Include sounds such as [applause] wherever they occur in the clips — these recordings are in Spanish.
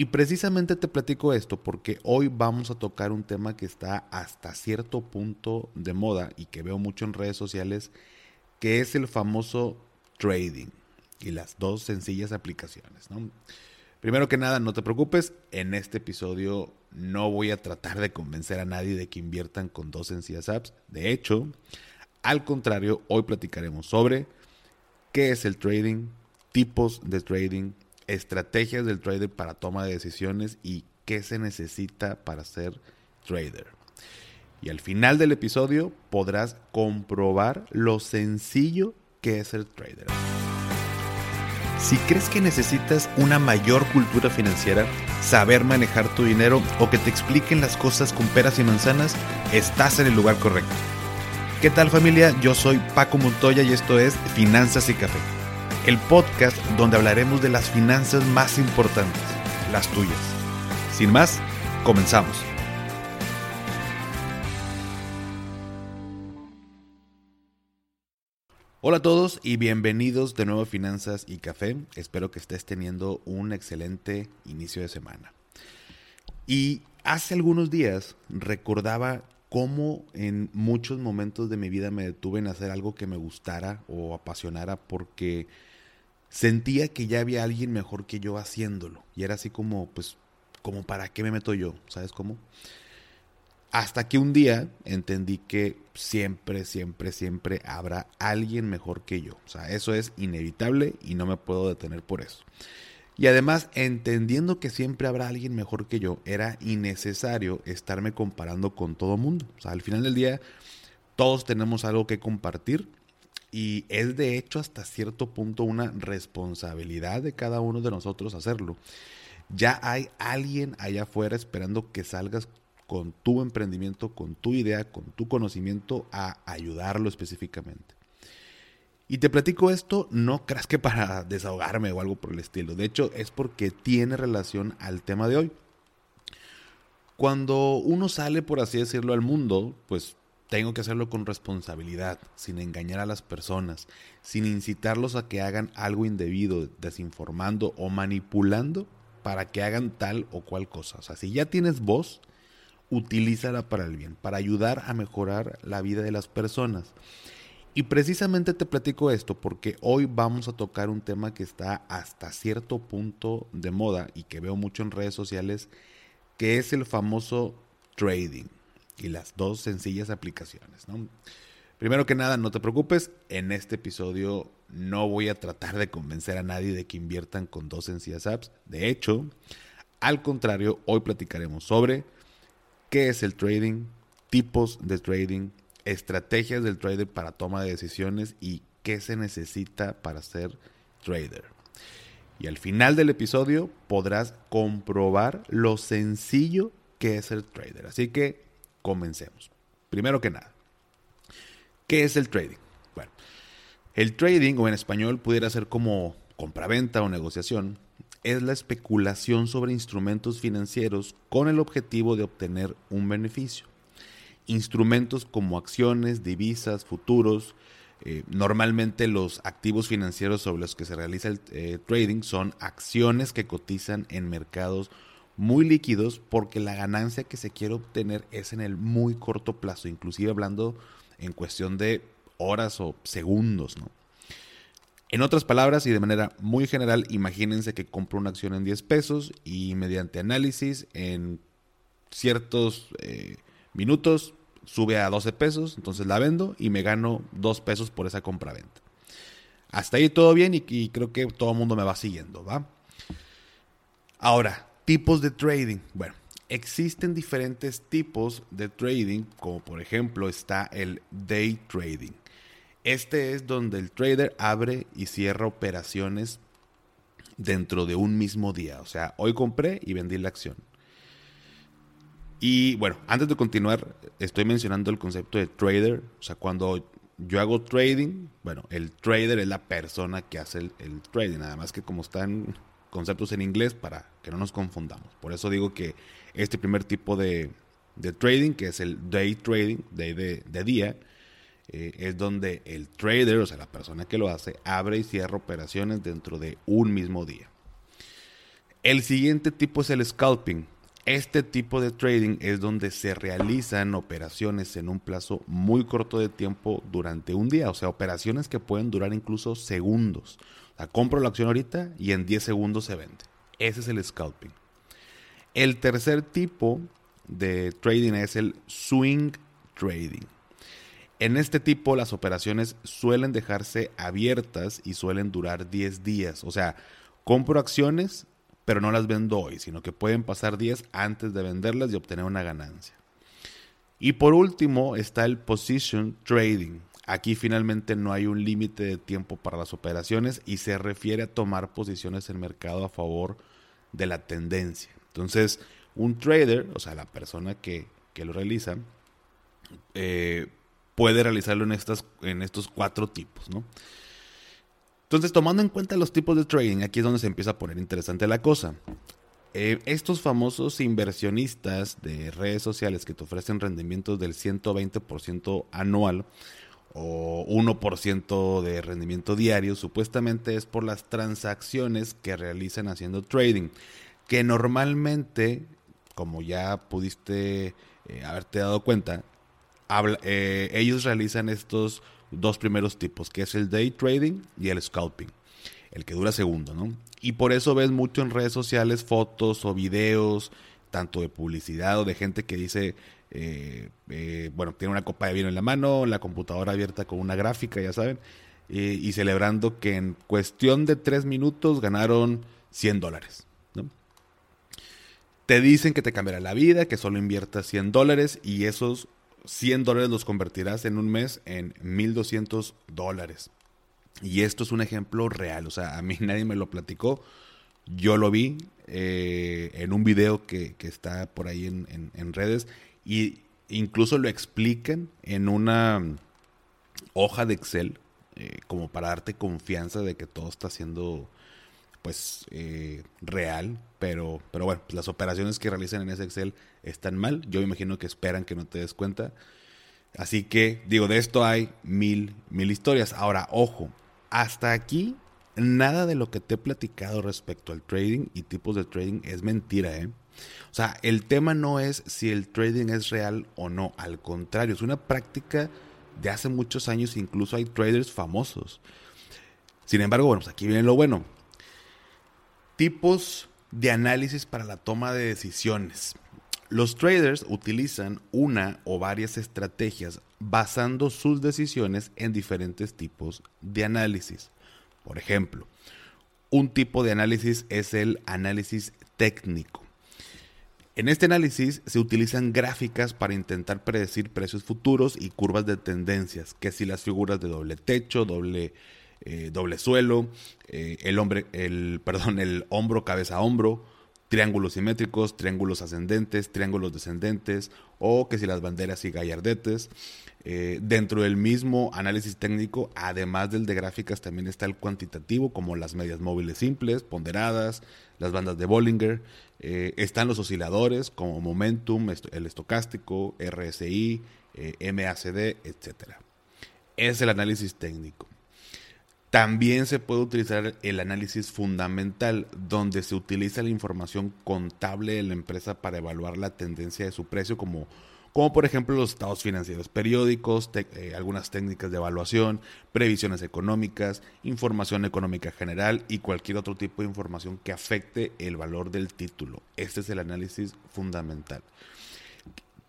Y precisamente te platico esto porque hoy vamos a tocar un tema que está hasta cierto punto de moda y que veo mucho en redes sociales, que es el famoso trading y las dos sencillas aplicaciones. Primero que nada, no te preocupes, en este episodio no voy a tratar de convencer a nadie de que inviertan con dos sencillas apps. De hecho, al contrario, hoy platicaremos sobre qué es el trading, tipos de trading, estrategias del trader para toma de decisiones y qué se necesita para ser trader. Y al final del episodio podrás comprobar lo sencillo que es ser trader. Si crees que necesitas una mayor cultura financiera, saber manejar tu dinero o que te expliquen las cosas con peras y manzanas, estás en el lugar correcto. ¿Qué tal familia? Yo soy Paco Montoya y esto es Finanzas y Café, el podcast donde hablaremos de las finanzas más importantes, las tuyas. Sin más, comenzamos. Hola a todos y bienvenidos de nuevo a Finanzas y Café. Espero que estés teniendo un excelente inicio de semana. Y hace algunos días recordaba cómo en muchos momentos de mi vida me detuve en hacer algo que me gustara o apasionara porque sentía que ya había alguien mejor que yo haciéndolo. Y era así como, pues, como para qué me meto yo, ¿sabes cómo? Hasta que un día entendí que siempre, siempre, siempre habrá alguien mejor que yo. O sea, eso es inevitable y no me puedo detener por eso. Y además, entendiendo que siempre habrá alguien mejor que yo, era innecesario estarme comparando con todo mundo. O sea, al final del día, todos tenemos algo que compartir y es de hecho hasta cierto punto una responsabilidad de cada uno de nosotros hacerlo. Ya hay alguien allá afuera esperando que salgas con tu emprendimiento, con tu idea, con tu conocimiento a ayudarlo específicamente. Y te platico esto, no creas que para desahogarme o algo por el estilo. De hecho, es porque tiene relación al tema de hoy. Cuando uno sale, por así decirlo, al mundo, pues tengo que hacerlo con responsabilidad, sin engañar a las personas, sin incitarlos a que hagan algo indebido, desinformando o manipulando para que hagan tal o cual cosa. O sea, si ya tienes voz, utilízala para el bien, para ayudar a mejorar la vida de las personas. Y precisamente te platico esto porque hoy vamos a tocar un tema que está hasta cierto punto de moda y que veo mucho en redes sociales, que es el famoso trading y las dos sencillas aplicaciones. Primero que nada, no te preocupes, en este episodio no voy a tratar de convencer a nadie de que inviertan con dos sencillas apps. De hecho, al contrario, hoy platicaremos sobre qué es el trading, tipos de trading, estrategias del trader para toma de decisiones y qué se necesita para ser trader. Y al final del episodio podrás comprobar lo sencillo que es el trader. Así que comencemos. Primero que nada, ¿qué es el trading? Bueno, el trading, o en español pudiera ser como compraventa o negociación, es la especulación sobre instrumentos financieros con el objetivo de obtener un beneficio. Instrumentos como acciones, divisas, futuros, eh, normalmente los activos financieros sobre los que se realiza el eh, trading son acciones que cotizan en mercados muy líquidos porque la ganancia que se quiere obtener es en el muy corto plazo, inclusive hablando en cuestión de horas o segundos. En otras palabras y de manera muy general, imagínense que compro una acción en 10 pesos y mediante análisis en ciertos eh, minutos sube a 12 pesos, entonces la vendo y me gano 2 pesos por esa compra-venta. Hasta ahí todo bien y, y creo que todo el mundo me va siguiendo, ¿va? Ahora, tipos de trading. Bueno, existen diferentes tipos de trading, como por ejemplo está el day trading. Este es donde el trader abre y cierra operaciones dentro de un mismo día. O sea, hoy compré y vendí la acción. Y bueno, antes de continuar, estoy mencionando el concepto de trader. O sea, cuando yo hago trading, bueno, el trader es la persona que hace el, trading. Nada más que como están conceptos en inglés para que no nos confundamos. Por eso digo que este primer tipo de, trading, que es el day trading, day de día, eh, es donde el trader, o sea, la persona que lo hace, abre y cierra operaciones dentro de un mismo día. El siguiente tipo es el scalping. Este tipo de trading es donde se realizan operaciones en un plazo muy corto de tiempo durante un día, o sea, operaciones que pueden durar incluso segundos. Compro la acción ahorita y en 10 segundos se vende. Ese es el scalping. El tercer tipo de trading es el swing trading. En este tipo las operaciones suelen dejarse abiertas y suelen durar 10 días. O sea, compro acciones, pero no las vendo hoy, sino que pueden pasar días antes de venderlas y obtener una ganancia. Y por último está el position trading. Aquí finalmente no hay un límite de tiempo para las operaciones y se refiere a tomar posiciones en mercado a favor de la tendencia. Entonces, un trader, o sea, la persona que, lo realiza, eh, puede realizarlo en, estas, en estos cuatro tipos, ¿no? Entonces, tomando en cuenta los tipos de trading, aquí es donde se empieza a poner interesante la cosa. Eh, estos famosos inversionistas de redes sociales que te ofrecen rendimientos del 120% anual o 1% de rendimiento diario, supuestamente es por las transacciones que realizan haciendo trading, que normalmente, como ya pudiste eh, haberte dado cuenta, eh, ellos realizan estos dos primeros tipos, que es el day trading y el scalping, el que dura segundo, ¿no? Y por eso ves mucho en redes sociales fotos o videos, tanto de publicidad o de gente que dice, eh, eh, bueno, tiene una copa de vino en la mano, la computadora abierta con una gráfica, ya saben, y celebrando que en cuestión de tres minutos ganaron 100 dólares. Te dicen que te cambiará la vida, que solo inviertas 100 dólares y esos 100 dólares los convertirás en un mes en 1200 dólares. Y esto es un ejemplo real, o sea, a mí [laughs] nadie me lo platicó, yo lo vi eh, en un video que, está por ahí en, redes y incluso lo explican en una hoja de Excel eh, como para darte confianza de que todo está siendo pues eh, real, pero, pero bueno, pues, las operaciones que realizan en ese Excel están mal. Yo imagino que esperan que no te des cuenta. Así que, digo, de esto hay mil, mil historias. Ahora, ojo, hasta aquí nada de lo que te he platicado respecto al trading y tipos de trading es mentira, ¿eh? O sea, el tema no es si el trading es real o no, al contrario, es una práctica de hace muchos años, incluso hay traders famosos. Sin embargo, bueno, pues aquí viene lo bueno. Tipos de análisis para la toma de decisiones. Los traders utilizan una o varias estrategias basando sus decisiones en diferentes tipos de análisis. Por ejemplo, un tipo de análisis es el análisis técnico. En este análisis se utilizan gráficas para intentar predecir precios futuros y curvas de tendencias, que si las figuras de doble techo, doble eh, doble suelo, eh, el, hombre, el, [laughs] perdón, el hombro, cabeza a hombro, triángulos simétricos, triángulos ascendentes, triángulos descendentes, o que si las banderas y gallardetes. Eh, dentro del mismo análisis técnico, además del de gráficas, también está el cuantitativo, como las medias móviles simples, ponderadas, las bandas de Bollinger. están los osciladores, como Momentum, el estocástico, RSI, MACD, etc. Es el análisis técnico. También se puede utilizar el análisis fundamental, donde se utiliza la información contable de la empresa para evaluar la tendencia de su precio, como, como por ejemplo los estados financieros periódicos, eh, algunas técnicas de evaluación, previsiones económicas, información económica general y cualquier otro tipo de información que afecte el valor del título. Este es el análisis fundamental.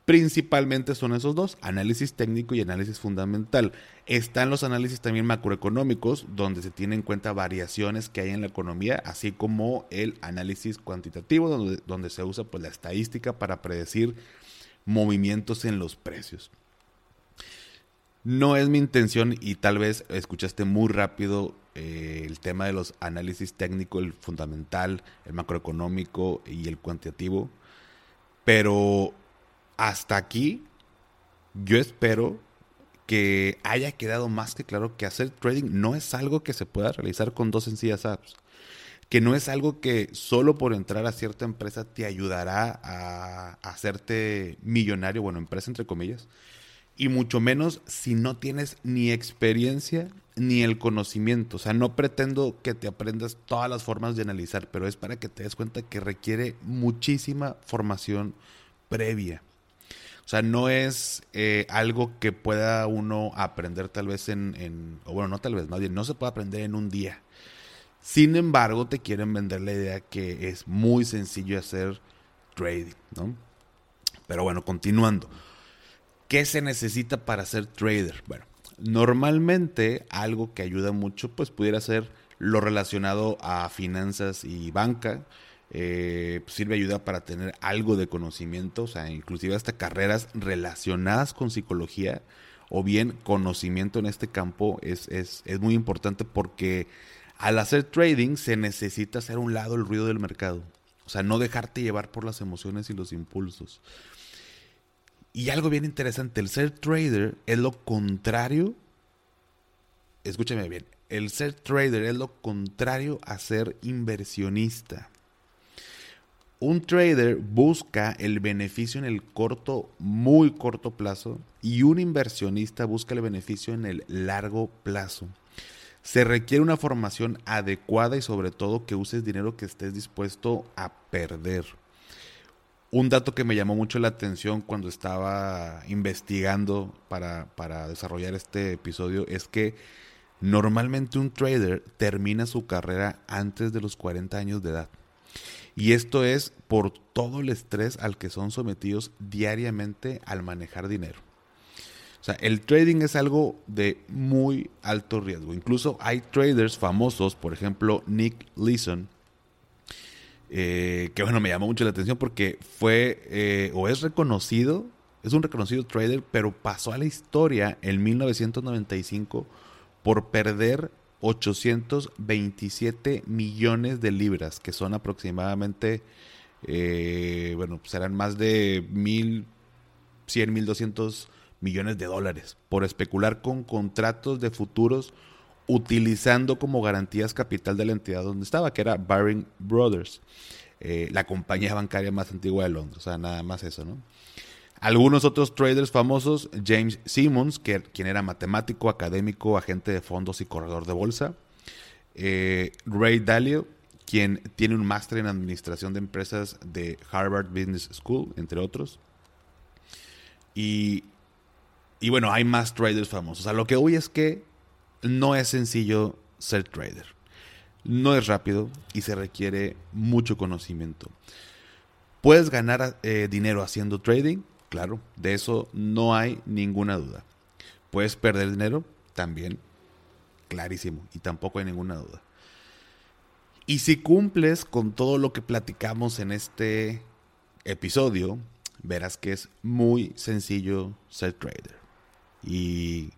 Principalmente son esos dos, análisis técnico y análisis fundamental. Están los análisis también macroeconómicos, donde se tienen en cuenta variaciones que hay en la economía, así como el análisis cuantitativo, donde, donde se usa pues, la estadística para predecir movimientos en los precios. No es mi intención y tal vez escuchaste muy rápido eh, el tema de los análisis técnico, el fundamental, el macroeconómico y el cuantitativo, pero hasta aquí, yo espero que haya quedado más que claro que hacer trading no es algo que se pueda realizar con dos sencillas apps. Que no es algo que solo por entrar a cierta empresa te ayudará a hacerte millonario, bueno, empresa entre comillas, y mucho menos si no tienes ni experiencia ni el conocimiento. O sea, no pretendo que te aprendas todas las formas de analizar, pero es para que te des cuenta que requiere muchísima formación previa. O sea, no es eh, algo que pueda uno aprender tal vez en, o bueno, no tal vez, más bien, no se puede aprender en un día. Sin embargo, te quieren vender la idea que es muy sencillo hacer trading, ¿no? Pero bueno, continuando. ¿Qué se necesita para ser trader? Bueno, normalmente algo que ayuda mucho, pues pudiera ser lo relacionado a finanzas y banca. Eh, pues, sirve ayuda para tener algo de conocimiento, o sea, inclusive hasta carreras relacionadas con psicología o bien conocimiento en este campo es, es, es muy importante porque al hacer trading se necesita hacer un lado el ruido del mercado. O sea, no dejarte llevar por las emociones y los impulsos. Y algo bien interesante, el ser trader es lo contrario, escúchame bien, el ser trader es lo contrario a ser inversionista. Un trader busca el beneficio en el corto, muy corto plazo y un inversionista busca el beneficio en el largo plazo. Se requiere una formación adecuada y sobre todo que uses dinero que estés dispuesto a perder. Un dato que me llamó mucho la atención cuando estaba investigando para, desarrollar este episodio es que normalmente un trader termina su carrera antes de los 40 años de edad. Y esto es por todo el estrés al que son sometidos diariamente al manejar dinero. O sea, el trading es algo de muy alto riesgo. Incluso hay traders famosos, por ejemplo, Nick Leeson, eh, que bueno, me llamó mucho la atención porque fue eh, o es reconocido, es un reconocido trader, pero pasó a la historia en 1995 por perder 827 millones de libras, que son aproximadamente, eh, bueno, serán más de 1.100, 1.200 millones de dólares por especular con contratos de futuros utilizando como garantías capital de la entidad donde estaba, que era Baring Brothers, eh, la compañía bancaria más antigua de Londres. O sea, nada más eso, ¿no? Algunos otros traders famosos, James Simmons, que, quien era matemático, académico, agente de fondos y corredor de bolsa. Eh, Ray Dalio, quien tiene un máster en administración de empresas de Harvard Business School, entre otros. Y, y bueno, hay más traders famosos. A lo que hoy es que no es sencillo ser trader. No es rápido y se requiere mucho conocimiento. ¿Puedes ganar eh, dinero haciendo trading? Claro, de eso no hay ninguna duda. ¿Puedes perder dinero? También, clarísimo, y tampoco hay ninguna duda. Y si cumples con todo lo que platicamos en este episodio, verás que es muy sencillo ser trader. Y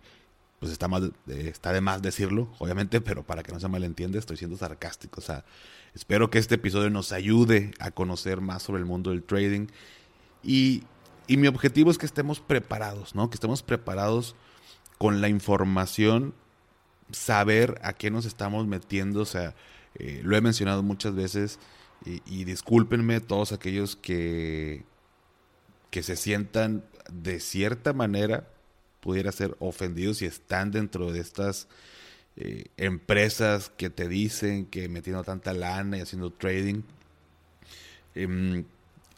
pues está, más, está de más decirlo, obviamente, pero para que no se malentiende, estoy siendo sarcástico. O sea, espero que este episodio nos ayude a conocer más sobre el mundo del trading. Y, mi objetivo es que estemos preparados, ¿no? Que estemos preparados con la información, saber a qué nos estamos metiendo. O sea, eh, lo he mencionado muchas veces y, y discúlpenme todos aquellos que, que se sientan de cierta manera pudiera ser ofendido si están dentro de estas eh, empresas que te dicen que metiendo tanta lana y haciendo trading. Em,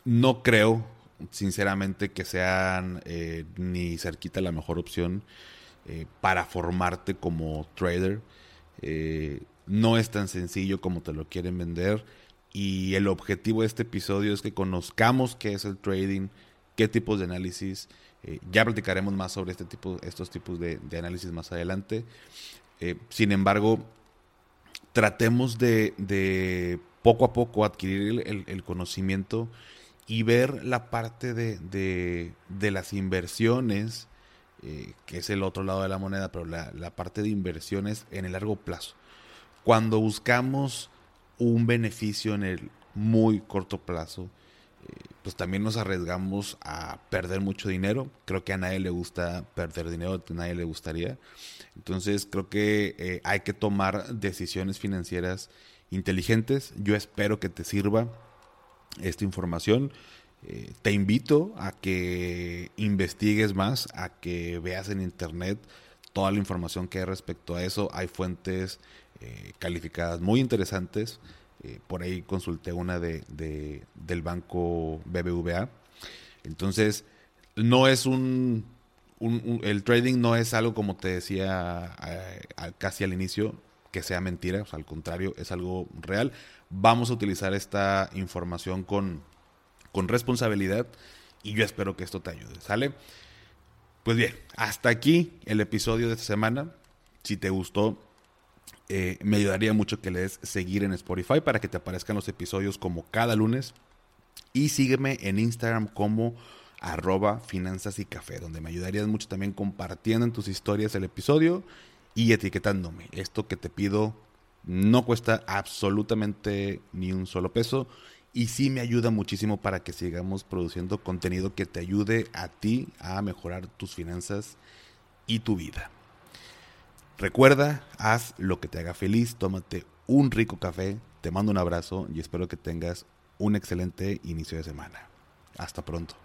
no creo, sinceramente, que sean eh, ni cerquita la mejor opción eh, para formarte como trader. no es tan sencillo como te lo quieren vender. Y el objetivo de este episodio es que conozcamos qué es el trading, qué tipos de análisis, eh, ya platicaremos más sobre este tipo, estos tipos de, análisis más adelante. Eh, sin embargo, tratemos de, poco a poco adquirir el, conocimiento y ver la parte de, las inversiones, eh, que es el otro lado de la moneda, pero la, la parte de inversiones en el largo plazo. Cuando buscamos un beneficio en el muy corto plazo, pues también nos arriesgamos a perder mucho dinero. Creo que a nadie le gusta perder dinero, a nadie le gustaría. Entonces creo que eh, hay que tomar decisiones financieras inteligentes. Yo espero que te sirva esta información. Eh, te invito a que investigues más, a que veas en internet toda la información que hay respecto a eso. Hay fuentes eh, calificadas muy interesantes. Eh, por ahí consulté una de, del banco BBVA. Entonces, no es un, el trading no es algo como te decía casi al inicio, que sea mentira, al contrario, es algo real. Vamos a utilizar esta información con, con responsabilidad y yo espero que esto te ayude, ¿sale? Pues bien, hasta aquí el episodio de esta semana. Si te gustó, eh, me ayudaría mucho que le des seguir en Spotify para que te aparezcan los episodios como cada lunes. Y sígueme en Instagram como arroba finanzas y café, donde me ayudarías mucho también compartiendo en tus historias el episodio y etiquetándome. Esto que te pido no cuesta absolutamente ni un solo peso y sí me ayuda muchísimo para que sigamos produciendo contenido que te ayude a ti a mejorar tus finanzas y tu vida. Recuerda, haz lo que te haga feliz, tómate un rico café, te mando un abrazo y espero que tengas un excelente inicio de semana. Hasta pronto.